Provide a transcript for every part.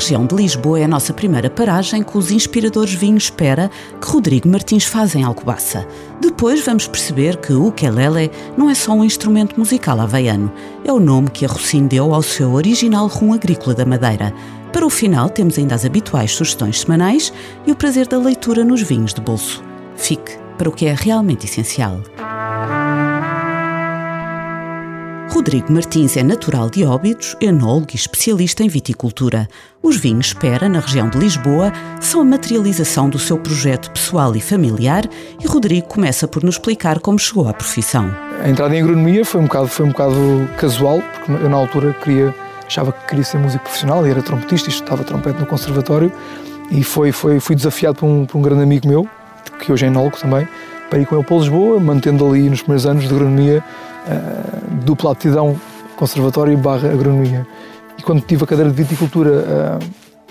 Região de Lisboa é a nossa primeira paragem com os inspiradores vinhos Espera que Rodrigo Martins faz em Alcobaça. Depois vamos perceber que o ukelele não é só um instrumento musical havaiano, é o nome que a Rocinho deu ao seu original rum agrícola da Madeira. Para o final temos ainda as habituais sugestões semanais e o prazer da leitura nos vinhos de bolso. Fique para o que é realmente essencial. Rodrigo Martins é natural de Óbidos, enólogo e especialista em viticultura. Os vinhos Espera, na região de Lisboa, são a materialização do seu projeto pessoal e familiar e Rodrigo começa por nos explicar como chegou à profissão. A entrada em agronomia foi um bocado, foi um bocado casual, porque eu na altura queria, achava que queria ser músico profissional e era trompetista e estudava trompete no conservatório e foi, foi, fui desafiado por um, por um grande amigo meu, que hoje é enólogo também, para ir com ele para Lisboa, mantendo ali nos primeiros anos de agronomia uh, dupla aptidão conservatório barra agronomia. E quando tive a cadeira de viticultura, uh,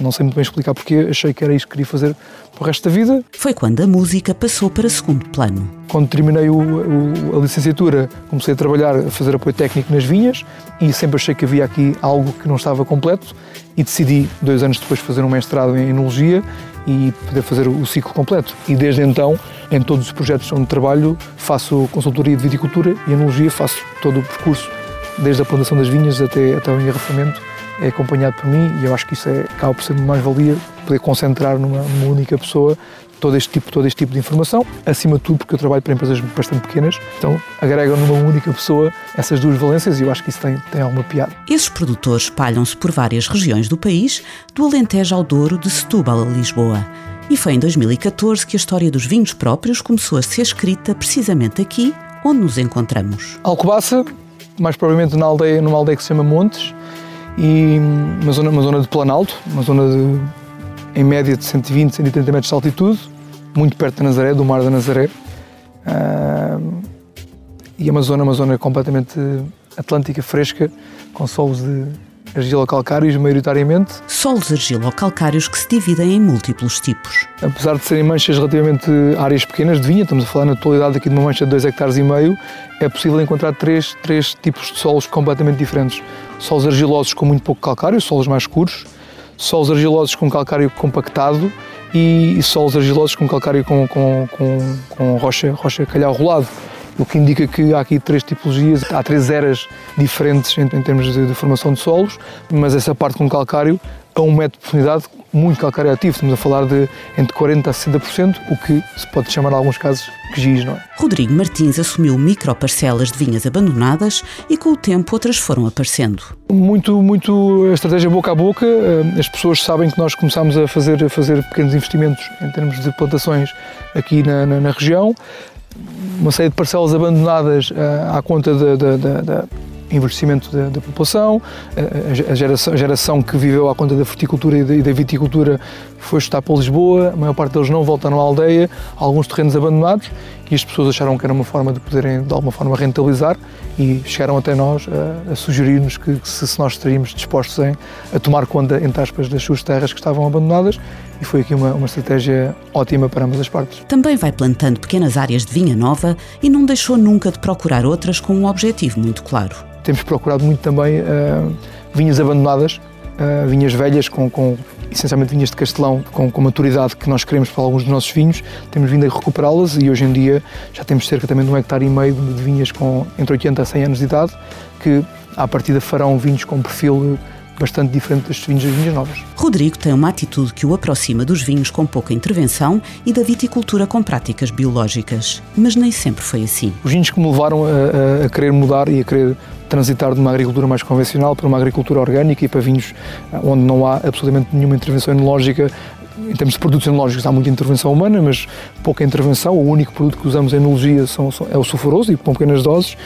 não sei muito bem explicar porquê, achei que era isso que queria fazer para o resto da vida. Foi quando a música passou para segundo plano. Quando terminei o, o, a licenciatura, comecei a trabalhar, a fazer apoio técnico nas vinhas e sempre achei que havia aqui algo que não estava completo e decidi, dois anos depois, fazer um mestrado em enologia e poder fazer o ciclo completo. E desde então, em todos os projetos onde trabalho, faço consultoria de viticultura e enologia, faço todo o percurso, desde a plantação das vinhas até, até o engarrafamento, é acompanhado por mim e eu acho que isso é, acaba por ser mais-valia, poder concentrar numa, numa única pessoa todo este tipo, todo este tipo de informação, acima de tudo porque eu trabalho para empresas bastante pequenas, então agregam numa única pessoa essas duas valências e eu acho que isso tem, tem alguma piada. Esses produtores espalham-se por várias regiões do país, do Alentejo ao Douro, de Setúbal a Lisboa. E foi em 2014 que a história dos vinhos próprios começou a ser escrita precisamente aqui, onde nos encontramos. Alcobaça, mais provavelmente na aldeia, numa aldeia que se chama Montes, e uma zona, uma zona de planalto, uma zona de em média de 120, 130 metros de altitude, muito perto da Nazaré, do Mar da Nazaré. Uh, e é uma zona, uma zona completamente atlântica, fresca, com solos de argilocalcários, maioritariamente. Solos argilocalcários que se dividem em múltiplos tipos. Apesar de serem manchas relativamente áreas pequenas de vinha, estamos a falar na totalidade aqui de uma mancha de 2 hectares e meio, é possível encontrar três, três tipos de solos completamente diferentes. Solos argilosos com muito pouco calcário, solos mais escuros, solos argilosos com calcário compactado e, e solos argilosos com calcário com, com, com, com rocha, rocha calhau rolado o que indica que há aqui três tipologias, há três eras diferentes em, em termos de, de, formação de solos, mas essa parte com calcário, a um metro de profundidade, muito calcário ativo, estamos a falar de entre 40% a 60%, o que se pode chamar em alguns casos que giz, não é? Rodrigo Martins assumiu microparcelas de vinhas abandonadas e com o tempo outras foram aparecendo. Muito, muito a estratégia boca a boca, eh, as pessoas sabem que nós começámos a fazer, a fazer pequenos investimentos em termos de plantações aqui na, na, na região, uma série de parcelas abandonadas uh, à conta da envelhecimento da, da população, a, a, geração, a, geração, que viveu à conta da fruticultura e da, e da, viticultura foi estudar para Lisboa, a maior parte deles não voltaram à aldeia, alguns terrenos abandonados e as pessoas acharam que era uma forma de poderem de alguma forma rentabilizar e chegaram até nós a, a sugerir-nos que, que, se, nós estaríamos dispostos em, a tomar conta, entre aspas, das suas terras que estavam abandonadas e foi aqui uma, uma estratégia ótima para ambas as partes. Também vai plantando pequenas áreas de vinha nova e não deixou nunca de procurar outras com um objetivo muito claro. Temos procurado muito também uh, vinhas abandonadas, uh, vinhas velhas com, com essencialmente vinhas de Castelão com, com maturidade que nós queremos para alguns dos nossos vinhos, temos vindo a recuperá-las e hoje em dia já temos cerca também de um hectare e meio de vinhas com entre 80 a 100 anos de idade que à partida farão vinhos com perfil bastante diferente destes vinhos das vinhas novas. Rodrigo tem uma atitude que o aproxima dos vinhos com pouca intervenção e da viticultura com práticas biológicas, mas nem sempre foi assim. Os vinhos que me levaram a, a, a querer mudar e a querer transitar de uma agricultura mais convencional para uma agricultura orgânica e para vinhos ah, onde não há absolutamente nenhuma intervenção enológica em termos de produtos enológicos há muita intervenção humana, mas pouca intervenção. O único produto que usamos em enologia são, são, é o sulfuroso e com pequenas doses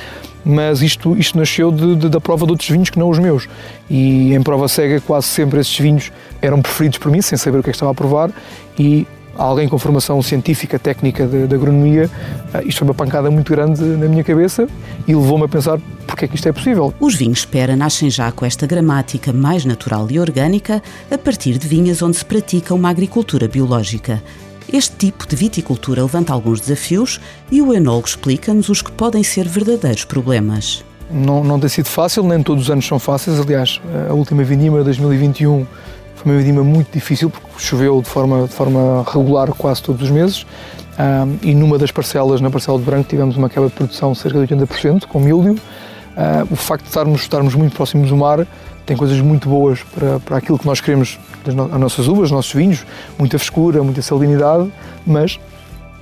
mas isto, isto nasceu de, de, da prova de outros vinhos que não os meus. E em prova cega, quase sempre esses vinhos eram preferidos por mim, sem saber o que é que estava a provar, e alguém com formação científica, técnica de, de agronomia, uh, isto foi uma pancada muito grande na minha cabeça e levou-me a pensar porque é que isto é possível. Os vinhos Espera nascem já com esta gramática mais natural e orgânica a partir de vinhas onde se pratica uma agricultura biológica. Este tipo de viticultura levanta alguns desafios e o enólogo explica-nos os que podem ser verdadeiros problemas. Não, não tem sido fácil, nem todos os anos são fáceis. Aliás, a última vindima, 2021, foi uma vindima muito difícil porque choveu de forma, de forma regular quase todos os meses. Um, e numa das parcelas, na parcela de branco, tivemos uma quebra de produção de cerca de 80%, com milho. Uh, o facto de estarmos, estarmos muito próximos do mar tem coisas muito boas para, para aquilo que nós queremos, as, no, as nossas uvas, os nossos vinhos, muita frescura, muita salinidade, mas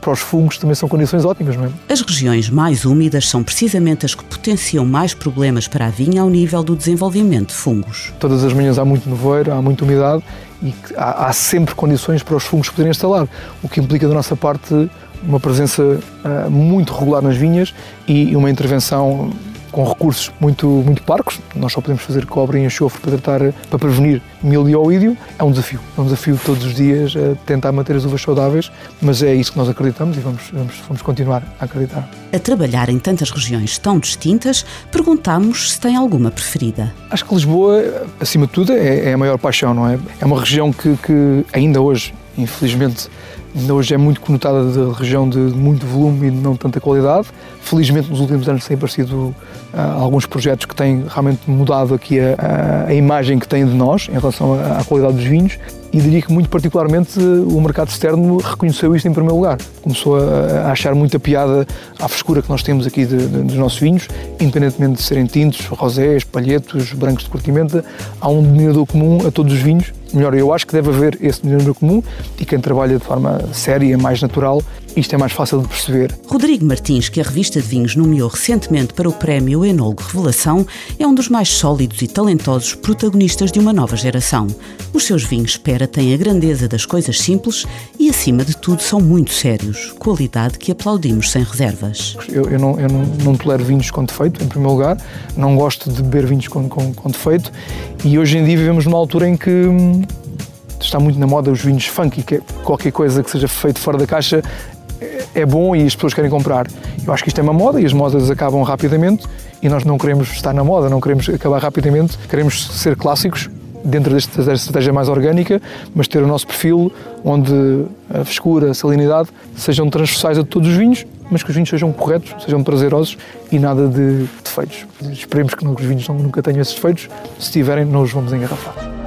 para os fungos também são condições ótimas, não é? As regiões mais úmidas são precisamente as que potenciam mais problemas para a vinha ao nível do desenvolvimento de fungos. Todas as manhãs há muito nevoeiro, há muita umidade e há, há sempre condições para os fungos poderem instalar, o que implica da nossa parte uma presença uh, muito regular nas vinhas e uma intervenção com recursos muito, muito parcos. Nós só podemos fazer cobre e enxofre para tratar, para prevenir milho e oídio. É um desafio. É um desafio todos os dias a tentar manter as uvas saudáveis, mas é isso que nós acreditamos e vamos, vamos, vamos continuar a acreditar. A trabalhar em tantas regiões tão distintas, perguntamos se tem alguma preferida. Acho que Lisboa, acima de tudo, é, é a maior paixão, não é? É uma região que, que ainda hoje, infelizmente, Ainda hoje é muito conotada de região de muito volume e de não tanta qualidade. Felizmente, nos últimos anos têm aparecido uh, alguns projetos que têm realmente mudado aqui a, a, a imagem que têm de nós em relação à, à qualidade dos vinhos e diria que muito particularmente o mercado externo reconheceu isto em primeiro lugar. Começou a, achar muita piada à frescura que nós temos aqui de, de, dos nossos vinhos, independentemente de serem tintos, rosés, palhetos, brancos de curtimenta, há um denominador comum a todos os vinhos Melhor, eu acho que deve haver esse denominador comum e quem trabalha de forma séria, mais natural, isto é mais fácil de perceber. Rodrigo Martins, que a revista de vinhos nomeou recentemente para o prémio Enólogo Revelação, é um dos mais sólidos e talentosos protagonistas de uma nova geração. Os seus vinhos Espera têm a grandeza das coisas simples e, acima de tudo, são muito sérios, qualidade que aplaudimos sem reservas. Eu, eu, não, eu não, não, tolero vinhos com defeito, em primeiro lugar, não gosto de beber vinhos com, com, com defeito e hoje em dia vivemos numa altura em que hum, está muito na moda os vinhos funky, que é qualquer coisa que seja feito fora da caixa é bom e as pessoas querem comprar. Eu acho que isto é uma moda e as modas acabam rapidamente e nós não queremos estar na moda, não queremos acabar rapidamente, queremos ser clássicos dentro desta estratégia mais orgânica, mas ter o nosso perfil onde a frescura, a salinidade sejam transversais a todos os vinhos, mas que os vinhos sejam corretos, sejam prazerosos e nada de defeitos. Esperemos que os vinhos nunca tenham esses defeitos, se tiverem, não os vamos engarrafar.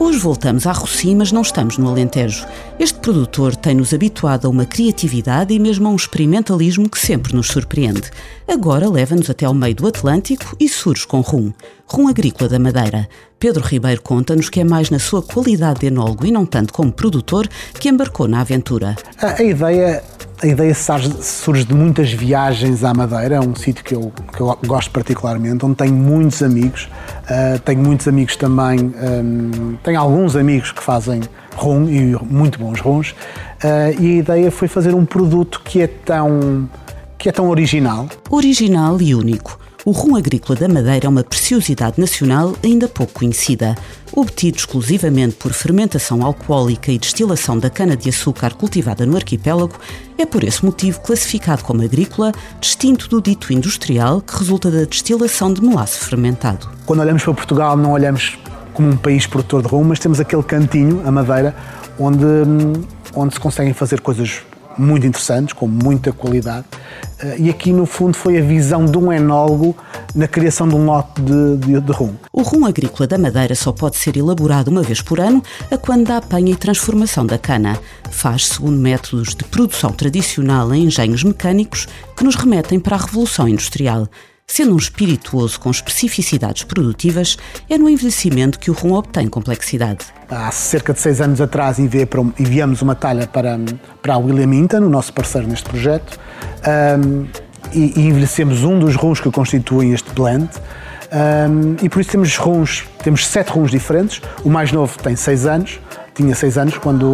Hoje voltamos à Rossi, mas não estamos no Alentejo. Este produtor tem-nos habituado a uma criatividade e mesmo a um experimentalismo que sempre nos surpreende. Agora leva-nos até ao meio do Atlântico e surge com rum. Rum agrícola da Madeira. Pedro Ribeiro conta-nos que é mais na sua qualidade de enólogo e não tanto como produtor que embarcou na aventura. A ideia a ideia surge de muitas viagens à Madeira, é um sítio que eu, que eu gosto particularmente, onde tenho muitos amigos. Uh, tenho muitos amigos também, um, tenho alguns amigos que fazem rum e muito bons rums. Uh, e a ideia foi fazer um produto que é tão, que é tão original. Original e único o rum agrícola da Madeira é uma preciosidade nacional ainda pouco conhecida. Obtido exclusivamente por fermentação alcoólica e destilação da cana-de-açúcar cultivada no arquipélago, é por esse motivo classificado como agrícola, distinto do dito industrial que resulta da destilação de melaço fermentado. Quando olhamos para Portugal, não olhamos como um país produtor de rum, mas temos aquele cantinho, a Madeira, onde, onde se conseguem fazer coisas muito interessantes, com muita qualidade. Eh, e aqui, no fundo, foi a visão de um enólogo na criação de um lote de, de, de rum. O rum agrícola da Madeira só pode ser elaborado uma vez por ano, a quando da apanha e transformação da cana. Faz segundo métodos de produção tradicional em engenhos mecânicos que nos remetem para a Revolução Industrial. Sendo um espirituoso com especificidades produtivas, é no envelhecimento que o rum obtém complexidade. Há cerca de seis anos atrás enviamos uma talha para, para a William Hinton, o nosso parceiro neste projeto, um, e, e envelhecemos um dos rums que constituem este blend. Um, e por isso temos rums, temos sete rums diferentes. O mais novo tem seis anos, tinha 6 anos quando,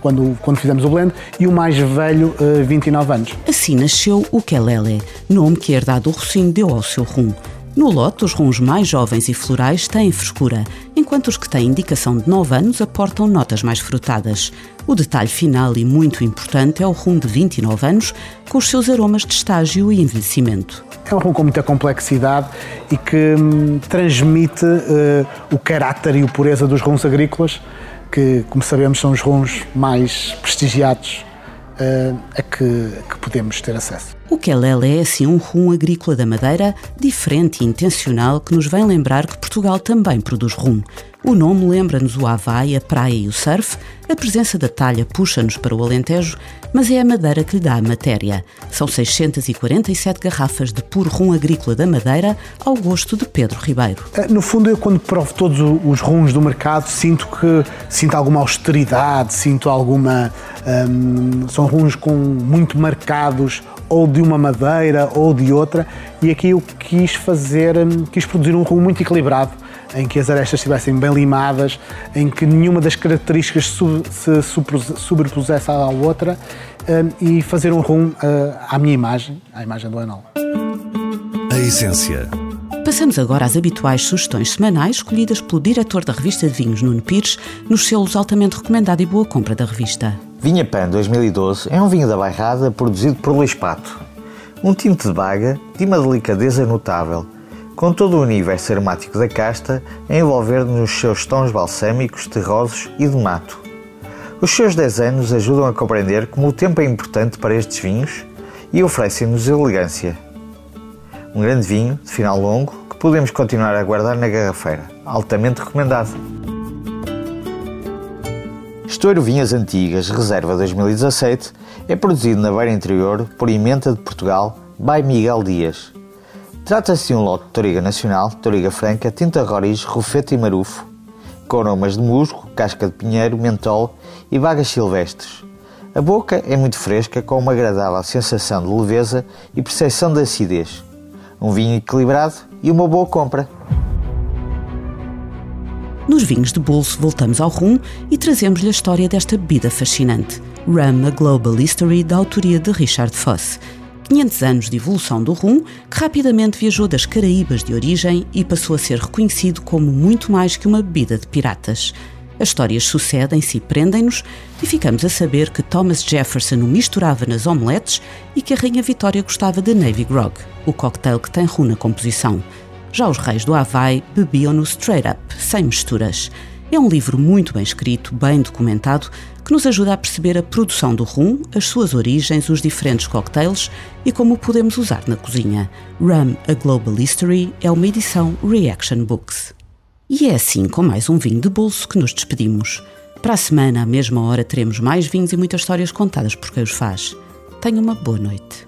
quando, quando fizemos o blend e o mais velho, 29 eh, anos. Assim nasceu o Kelele, nome que a herdade do Rocinho deu ao seu rum. No lote, os rums mais jovens e florais têm frescura, enquanto os que têm indicação de 9 anos aportam notas mais frutadas. O detalhe final e muito importante é o rum de 29 anos, com os seus aromas de estágio e envelhecimento. É um rum com muita complexidade e que hum, transmite uh, o caráter e a pureza dos rums agrícolas, que, como sabemos, são os rums mais prestigiados uh, a que, que podemos ter acesso. O Quelele é assim um rum agrícola da Madeira, diferente e intencional, que nos vem lembrar que Portugal também produz rum. O nome lembra-nos o Havaí, a praia e o surf, a presença da talha puxa-nos para o Alentejo, mas é a madeira que lhe dá a matéria. São 647 garrafas de puro rum agrícola da Madeira ao gosto de Pedro Ribeiro. Eh, no fundo, eu quando provo todos os rums do mercado, sinto que sinto alguma austeridade, sinto alguma. Hum, são rums com muito marcados ou de uma madeira ou de outra, e aqui eu quis fazer, hum, quis produzir um rum muito equilibrado em que as arestas estivessem bem limadas, em que nenhuma das características se sobrepusesse à outra um, e fazer um rum uh, à minha imagem, à imagem do Enola. A essência. Passamos agora às habituais sugestões semanais escolhidas pelo diretor da revista de vinhos, Nuno Pires, nos selos altamente recomendado e boa compra da revista. Vinha Pan 2012 é um vinho da Bairrada produzido por Luís Pato. Um tinto de baga de uma delicadeza notável – com todo o universo aromático da casta a envolver nos seus tons balsâmicos, terrosos e de mato. Os seus 10 anos ajudam a compreender como o tempo é importante para estes vinhos e oferecem-nos elegância. Um grande vinho, de final longo, que podemos continuar a guardar na garrafeira. Altamente recomendado. Estouro Vinhas Antigas, Reserva 2017, é produzido na Beira Interior por Imenta de Portugal, by Miguel Dias Trata-se de um lote de Toriga Nacional, Toriga Franca, Tinta Roriz, Rufete e Marufo, com aromas de musgo, casca de pinheiro, mentol e vagas silvestres. A boca é muito fresca, com uma agradável sensação de leveza e percepção de acidez. Um vinho equilibrado e uma boa compra. Nos vinhos de bolso voltamos ao rum e trazemos-lhe a história desta bebida fascinante. Rum, a Global History, da autoria de Richard Foss 500 anos de evolução do rum, que rapidamente viajou das Caraíbas de origem e passou a ser reconhecido como muito mais que uma bebida de piratas. As histórias sucedem-se e prendem-nos, e ficamos a saber que Thomas Jefferson o misturava nas omeletes e que a Rainha Vitória gostava de Navy Grog, o cocktail que tem rum na composição. Já os reis do Havaí bebiam-no straight up, sem misturas. É um livro muito bem escrito, bem documentado, que nos ajuda a perceber a produção do rum, as suas origens, os diferentes cocktails e como o podemos usar na cozinha. Rum, A Global History é uma edição Reaction Books. E é assim, com mais um vinho de bolso, que nos despedimos. Para a semana, à mesma hora, teremos mais vinhos e muitas histórias contadas por quem os faz. Tenha uma boa noite.